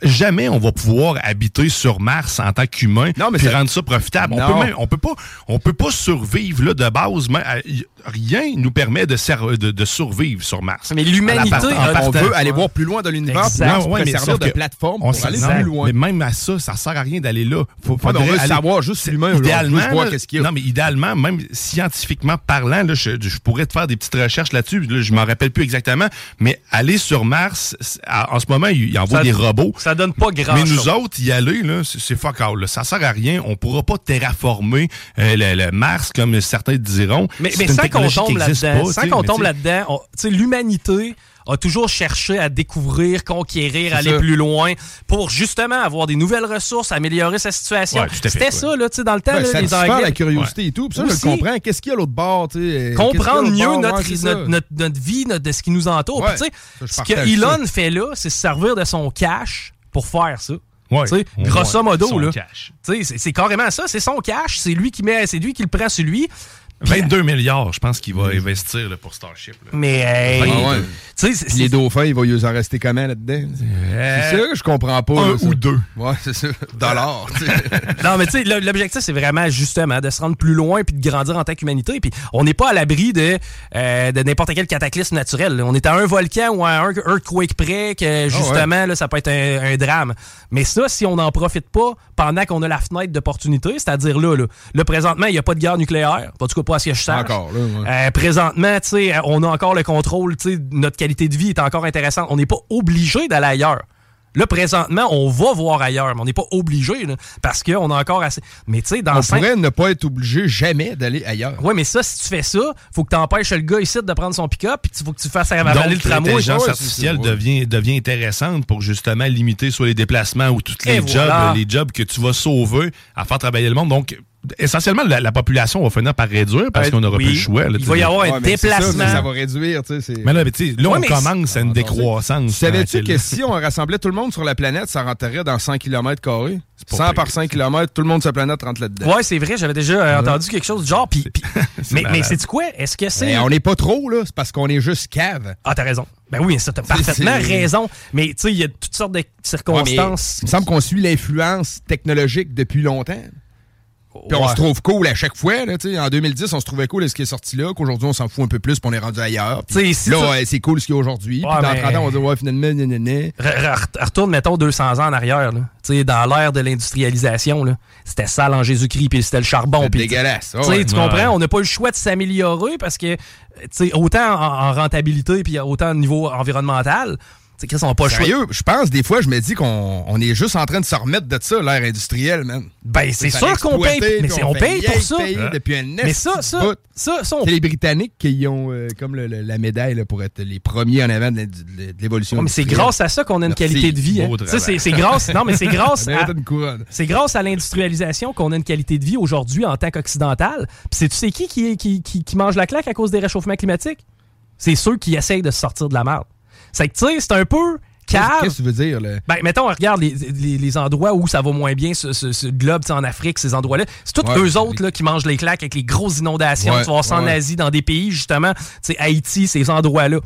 Jamais on va pouvoir habiter sur Mars en tant qu'humain, Non, mais puis rendre ça profitable. On Non. peut même, on peut pas, on peut pas survivre là de base. mais, euh, rien nous permet de, de, de survivre sur Mars. Mais l'humanité a- on veut aller voir plus loin dans l'univers Exact. ouais, mais servir de plateforme on pour aller plus loin. Mais même à ça, ça sert à rien d'aller là. Faut, on veut aller- savoir juste l'humain, idéalement, juste voir là, qu'est-ce qu'il y a. Non, mais idéalement, même scientifiquement parlant, là, je, je pourrais te faire des petites recherches là-dessus. Là, je m'en rappelle plus exactement. Mais aller sur Mars, en ce moment, il, envoie Ça- des robots. Ça donne pas grand Mais nous chose. autres, y aller, là, c'est fuck all. là. Ça sert à rien. On pourra pas terraformer euh, le, le Mars, comme certains diront. Mais, C'est mais sans qu'on tombe là-dedans, sans qu'on tombe là-dedans, l'humanité a toujours cherché à découvrir, conquérir, aller ça. plus loin pour justement avoir des nouvelles ressources, améliorer sa situation. Ouais, C'était ouais. ça, là, tu sais, dans le temps, Ouais, là, les Anglais. la curiosité et tout. Puis ça, Aussi. je le comprends. Qu'est-ce qu'il y a à l'autre bord? tu sais, euh, comprendre mieux bord? notre, notre, notre, notre vie, notre- de ce qui nous entoure. Ouais, Puis, tu sais, ce que Elon ça. fait là, c'est se servir de son cash pour faire ça. Ouais. Tu sais, On grosso modo, là. c'est carrément ça, c'est son cash, c'est lui qui met, c'est lui qui le prend sur lui. Puis- 22 milliards, je pense qu'il va investir là, pour Starship. là. Mais hey, Ah ouais. tu sais, c'est- Puis les dauphins, il va y en rester comment là-dedans? C'est ça que je comprends pas. un là, ça. ou deux. Ouais, c'est ça. Dollars. Non, mais tu sais, l'objectif, c'est vraiment justement de se rendre plus loin puis de grandir en tant qu'humanité. Puis on n'est pas à l'abri de, euh, de n'importe quel cataclysme naturel. On est à un volcan ou à un earthquake près que justement, là, ça peut être un, un drame. Mais ça, si on n'en profite pas pendant qu'on a la fenêtre d'opportunité, c'est-à-dire là, là, là, présentement, il n'y a pas de guerre nucléaire. En tout cas, pas à ce que je sache. Encore, là. ouais. Euh, présentement, tu sais, on a encore le contrôle, tu sais, notre qualité de vie est encore intéressante. On n'est pas obligé d'aller ailleurs. Là, présentement, on va voir ailleurs, mais on n'est pas obligé, parce qu'on a encore assez. Mais tu sais, dans On cinq- pourrait ne pas être obligé jamais d'aller ailleurs. Ouais, mais ça, si tu fais ça, faut que tu empêches le gars ici de prendre son pick-up, puis il faut que tu fasses avaler Donc, le tramway. l'intelligence artificielle ouais. devient, devient intéressante pour justement limiter soit les déplacements ou tous les Et jobs, voilà. les jobs que tu vas sauver à faire travailler le monde. Donc, essentiellement, la, la population va finir par réduire parce Euh, qu'on n'aura oui. plus le choix. là, Il va y avoir un c'est ça, déplacement. mais ça, va réduire, tu sais. c'est- Mais là, mais tu sais, là, Ouais, on mais commence à une décroissance. Savais-tu que si on rassemblait tout le monde sur la planète, ça rentrerait dans 100 km carrés? pas 100 pire, par 5 km, tout le monde sur la planète rentre là-dedans. Ouais, c'est vrai, j'avais déjà euh, entendu quelque chose du genre. Puis, puis- mais, mais c'est-tu quoi? Est-ce que c'est. Mais on n'est pas trop, là. C'est parce qu'on est juste cave. Ah, t'as raison. Ben oui, ça, t'as parfaitement c'est- raison. Mais tu sais, il y a toutes sortes de circonstances. il me semble qu'on suit l'influence technologique depuis longtemps. Puis on se trouve cool à chaque fois. Là, tu sais. en 2010, on se trouvait cool à ce qui est sorti là, qu'aujourd'hui, on s'en fout un peu plus, puis on est rendu ailleurs. Si là, ouais, c'est cool ce qu'il y a aujourd'hui. Puis dans mais- 30 ans, on va dire, ouais, finalement. Re- re- retourne, mettons, 200 ans en arrière. là. Tu sais, dans l'ère de l'industrialisation, là, c'était sale en Jésus-Christ, puis c'était le charbon. C'est puis- dégueulasse. Tu sais, ouais. tu comprends? On n'a pas le choix de s'améliorer parce que, tu sais, autant en, en rentabilité puis autant au niveau environnemental, Chris, on n'a pas. Sérieux, je pense des fois, je me dis qu'on on est juste en train de se remettre de ça, l'ère industrielle, man. Ben, c'est Ça sûr qu'on paye, mais c'est- on paye pour ça. payer Hein? depuis un Mais ça, ça, bout. ça, ça, on C'est les Britanniques qui ont euh, comme le- le- la médaille là, pour être les premiers en avant de, l'évolution. Ouais, mais c'est grâce à ça qu'on a une Merci. qualité de vie. hein. C'est grâce, non, mais c'est grâce à, c'est grâce à l'industrialisation qu'on a une qualité de vie aujourd'hui en tant qu'occidental. Puis c'est tu sais qui qui, qui qui qui mange la claque à cause des réchauffements climatiques? C'est ceux qui essayent de se sortir de la merde. C'est que tu sais, c'est un peu. Qu'est-ce que tu veux dire? Là? Ben, mettons, regarde les, les, les endroits où ça va moins bien, ce, ce, ce globe, en Afrique, ces endroits-là. C'est tous Ouais, eux autres là, qui mangent les claques avec les grosses inondations. Ouais, tu vas ça en ouais. Asie, dans des pays, justement, Haïti, ces endroits-là.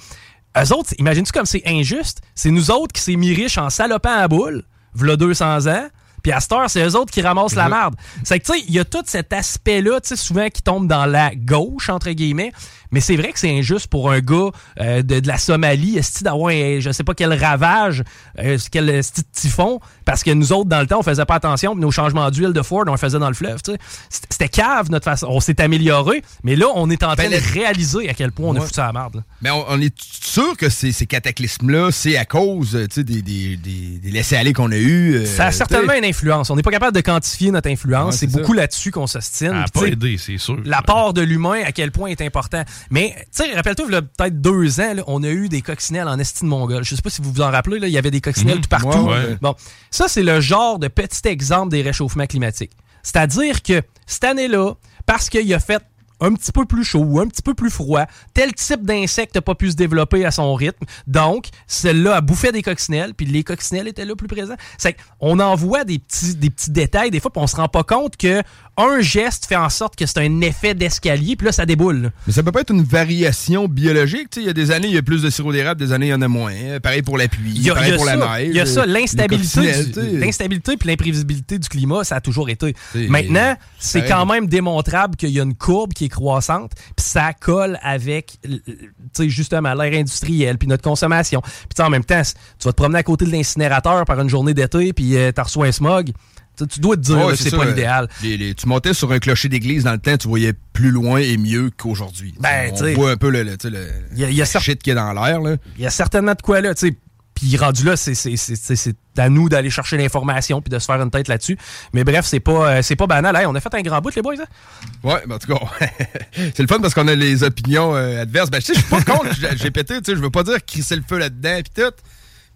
Eux autres, imagines-tu comme c'est injuste? C'est nous autres qui s'est mis riches en salopant à boule, v'là 200 ans. Puis à cette heure, c'est eux autres qui ramassent la merde. C'est que, tu sais, il y a tout cet aspect-là, tu sais, souvent qui tombe dans la gauche, entre guillemets. Mais c'est vrai que c'est injuste pour un gars euh, de, de la Somalie, est d'avoir, un- je sais pas quel ravage, euh, quel esti de typhon, parce que nous autres, dans le temps, on faisait pas attention, puis nos changements d'huile de Ford, on le faisait dans le fleuve, tu sais. C'était- cave, notre façon. On s'est amélioré, mais là, on est en train Ben, de réaliser à quel point on a Ouais. foutu à la merde. là. Mais on, on est sûr que ces, ces cataclysmes-là, c'est à cause des, des, des, des laissés-aller qu'on a eus. euh, Ça a certainement une influence. On n'est pas capable de quantifier notre influence. Ouais, c'est c'est beaucoup là-dessus qu'on s'ostine. Ça a pas aidé, c'est sûr. L'apport de l'humain, à quel point est important. Mais, tu sais, rappelle-toi, il y a peut-être deux ans, là, on a eu des coccinelles en estime mongole. Je sais pas si vous vous en rappelez, là, il y avait des coccinelles Mhm. tout partout. Ouais, ouais. Bon, ça, c'est le genre de petit exemple des réchauffements climatiques. C'est-à-dire que cette année-là, parce qu'il a fait un petit peu plus chaud ou un petit peu plus froid, tel type d'insecte n'a pas pu se développer à son rythme. Donc, celle-là a bouffé des coccinelles, puis les coccinelles étaient là plus présents. C'est on en voit des petits, des petits détails des fois, puis on se rend pas compte que un geste fait en sorte que c'est un effet d'escalier, puis là, ça déboule. là. Mais ça peut pas être une variation biologique. Il y a des années, il y a plus de sirop d'érable, des années, il y en a moins. Pareil pour la pluie, Il y a, pareil il y a pour ça, la neige. il y a ça, l'instabilité, l'instabilité puis l'imprévisibilité du climat, ça a toujours été. Maintenant, c'est quand même démontrable qu'il y a une courbe qui est croissante, puis ça colle avec, justement, l'ère industrielle, puis notre consommation. Puis en même temps, tu vas te promener à côté de l'incinérateur par une journée d'été, puis euh, t'as reçu un smog. Tu dois te dire que c'est pas euh, l'idéal. tu montais sur un clocher d'église dans le temps, tu voyais plus loin et mieux qu'aujourd'hui. Ben, On voit un peu le, y a- y shit qui est dans l'air. Il y a certainement de quoi là. Puis rendu là, c'est à nous d'aller chercher l'information puis de se faire une tête là-dessus. Mais bref, c'est pas euh, c'est pas banal. Hey, on a fait un grand bout, les boys. Hein? Ouais, ben, en tout cas, c'est le fun parce qu'on a les opinions euh, adverses. Ben, je suis pas contre tu sais, je veux pas dire crisser le feu là-dedans pis tout.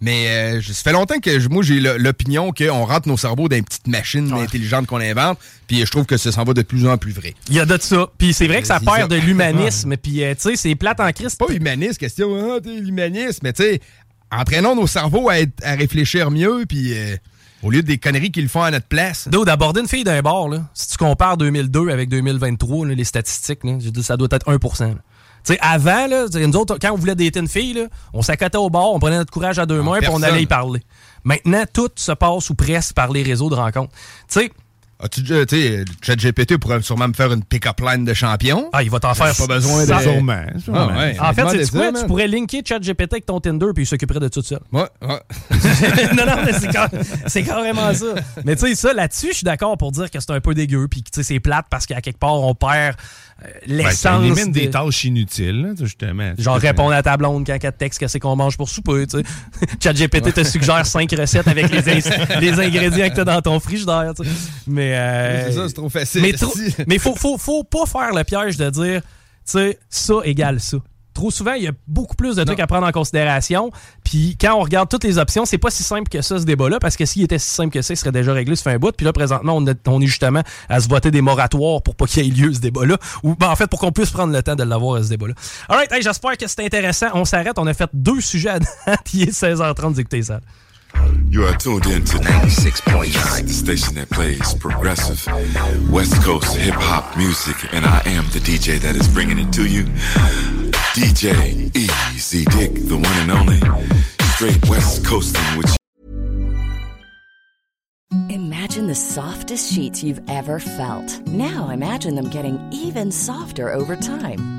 Mais euh, ça fait longtemps que moi j'ai l'opinion qu'on rentre nos cerveaux dans une petite machine intelligente qu'on invente, puis je trouve que ça s'en va de plus en plus vrai. Il y a de ça. Puis c'est vrai que ça perd de l'humanisme. Puis euh, tu sais, c'est plate en Christ. Pas humaniste, question, t'es l'humanisme, mais tu sais, entraînons nos cerveaux à, être- à réfléchir mieux, puis euh, au lieu des conneries qu'ils font à notre place. D'aborder une fille d'un bar, là, si tu compares 2002 avec 2023, là, les statistiques, là, je ça doit être 1 Tu sais, avant, là, nous autres, quand on voulait dater une fille, là, on s'accotait au bar, on prenait notre courage à deux mains puis on allait y parler. Maintenant, tout se passe ou presque par les réseaux de rencontres. Tu sais, As-tu déjà, tu sais, ChatGPT pourrait sûrement me faire une pick-up line de champion. ah, il va t'en faire pas besoin de- ça- Sûrement. sûrement. Ah, ouais. En fait, c'est quoi? ça, Tu pourrais linker ChatGPT avec ton Tinder puis il s'occuperait de tout seul. Ouais, ouais. non, non, mais c'est, car- c'est carrément ça. Mais tu sais, ça, là-dessus, je suis d'accord pour dire que c'est un peu dégueu, puis que tu sais, c'est plate parce qu'à quelque part, on perd euh, Ben, l'essence. élimine des de- tâches inutiles, là, justement. Genre répondre à ta blonde quand elle te texte qu'est-ce qu'on mange pour souper, tu. ChatGPT te suggère cinq recettes avec les, ingrédients que t'as dans ton frigidaire, tu sais. Mais, euh, c'est ça, c'est trop facile. mais trop- Si. mais faut, faut, faut pas faire le piège de dire, tu sais, ça égale ça. Trop souvent, il y a beaucoup plus de trucs Non. à prendre en considération. Puis quand on regarde toutes les options, c'est pas si simple que ça, ce débat-là, parce que s'il était si simple que ça, il serait déjà réglé, ça fait un bout. Puis là, présentement, on, est- on est justement à se voter des moratoires pour pas qu'il y ait lieu ce débat-là. Ou ben, en fait, pour qu'on puisse prendre le temps de l'avoir, ce débat-là. Alright, hey, j'espère que c'était intéressant. On s'arrête. On a fait deux sujets à date. Il est 16h30 d'écouter ça. You are tuned in to 96.9, the station that plays progressive West Coast hip hop music, and I am the DJ that is bringing it to you. DJ Easy Dick, the one and only, straight West Coasting with Imagine the softest sheets you've ever felt. Now imagine them getting even softer over time.